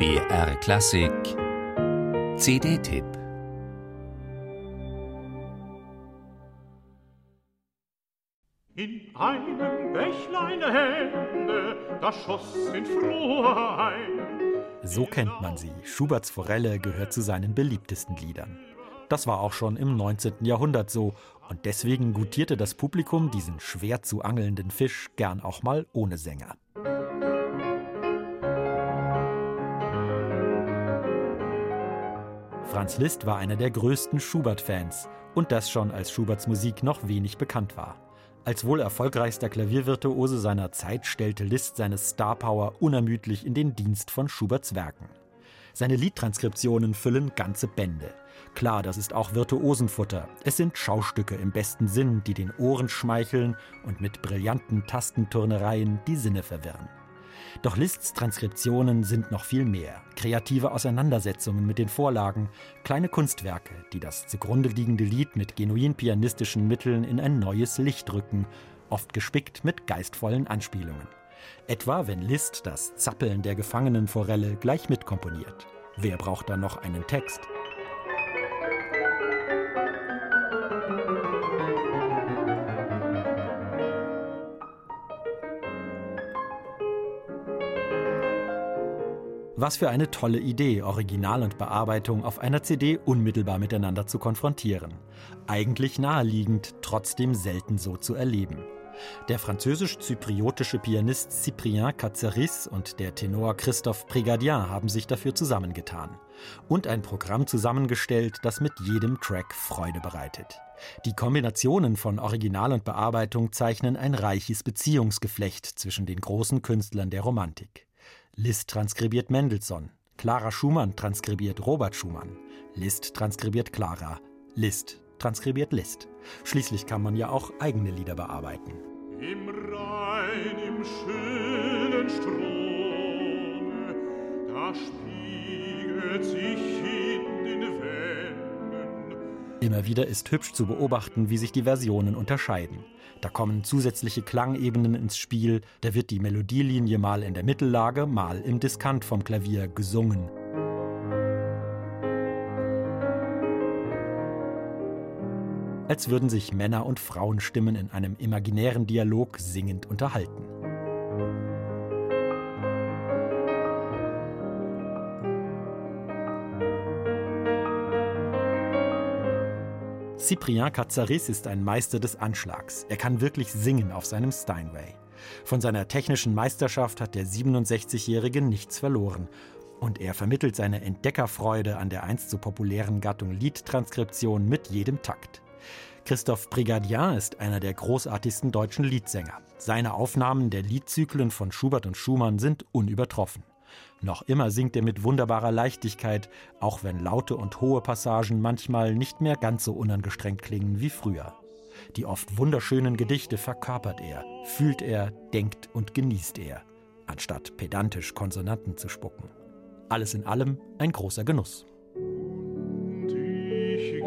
BR Klassik CD-Tipp In einem Bächlein Hände, da schoss in froher ein. So kennt man sie. Schuberts Forelle gehört zu seinen beliebtesten Liedern. Das war auch schon im 19. Jahrhundert so und deswegen gutierte das Publikum diesen schwer zu angelnden Fisch gern auch mal ohne Sänger. Franz Liszt war einer der größten Schubert-Fans und das schon als Schuberts Musik noch wenig bekannt war. Als wohl erfolgreichster Klaviervirtuose seiner Zeit stellte Liszt seine Starpower unermüdlich in den Dienst von Schuberts Werken. Seine Liedtranskriptionen füllen ganze Bände. Klar, das ist auch Virtuosenfutter. Es sind Schaustücke im besten Sinn, die den Ohren schmeicheln und mit brillanten Tastenturnereien die Sinne verwirren. Doch Liszt's Transkriptionen sind noch viel mehr. Kreative Auseinandersetzungen mit den Vorlagen, kleine Kunstwerke, die das zugrunde liegende Lied mit genuin pianistischen Mitteln in ein neues Licht rücken, oft gespickt mit geistvollen Anspielungen. Etwa wenn Liszt das Zappeln der Gefangenenforelle gleich mitkomponiert. Wer braucht da noch einen Text? Was für eine tolle Idee, Original und Bearbeitung auf einer CD unmittelbar miteinander zu konfrontieren. Eigentlich naheliegend, trotzdem selten so zu erleben. Der französisch-zypriotische Pianist Cyprien Katsaris und der Tenor Christophe Prigadian haben sich dafür zusammengetan und ein Programm zusammengestellt, das mit jedem Track Freude bereitet. Die Kombinationen von Original und Bearbeitung zeichnen ein reiches Beziehungsgeflecht zwischen den großen Künstlern der Romantik. Liszt transkribiert Mendelssohn, Clara Schumann transkribiert Robert Schumann, Liszt transkribiert Clara, Liszt transkribiert Liszt. Schließlich kann man ja auch eigene Lieder bearbeiten. Im Rhein, im schönen Strome, da spiegelt sich. Immer wieder ist hübsch zu beobachten, wie sich die Versionen unterscheiden. Da kommen zusätzliche Klangebenen ins Spiel, da wird die Melodielinie mal in der Mittellage, mal im Diskant vom Klavier gesungen. Als würden sich Männer- und Frauenstimmen in einem imaginären Dialog singend unterhalten. Cyprien Katsaris ist ein Meister des Anschlags. Er kann wirklich singen auf seinem Steinway. Von seiner technischen Meisterschaft hat der 67-Jährige nichts verloren. Und er vermittelt seine Entdeckerfreude an der einst so populären Gattung Liedtranskription mit jedem Takt. Christoph Brigadier ist einer der großartigsten deutschen Liedsänger. Seine Aufnahmen der Liedzyklen von Schubert und Schumann sind unübertroffen. Noch immer singt er mit wunderbarer Leichtigkeit, auch wenn laute und hohe Passagen manchmal nicht mehr ganz so unangestrengt klingen wie früher. Die oft wunderschönen Gedichte verkörpert er, fühlt er, denkt und genießt er, anstatt pedantisch Konsonanten zu spucken. Alles in allem ein großer Genuss. Und ich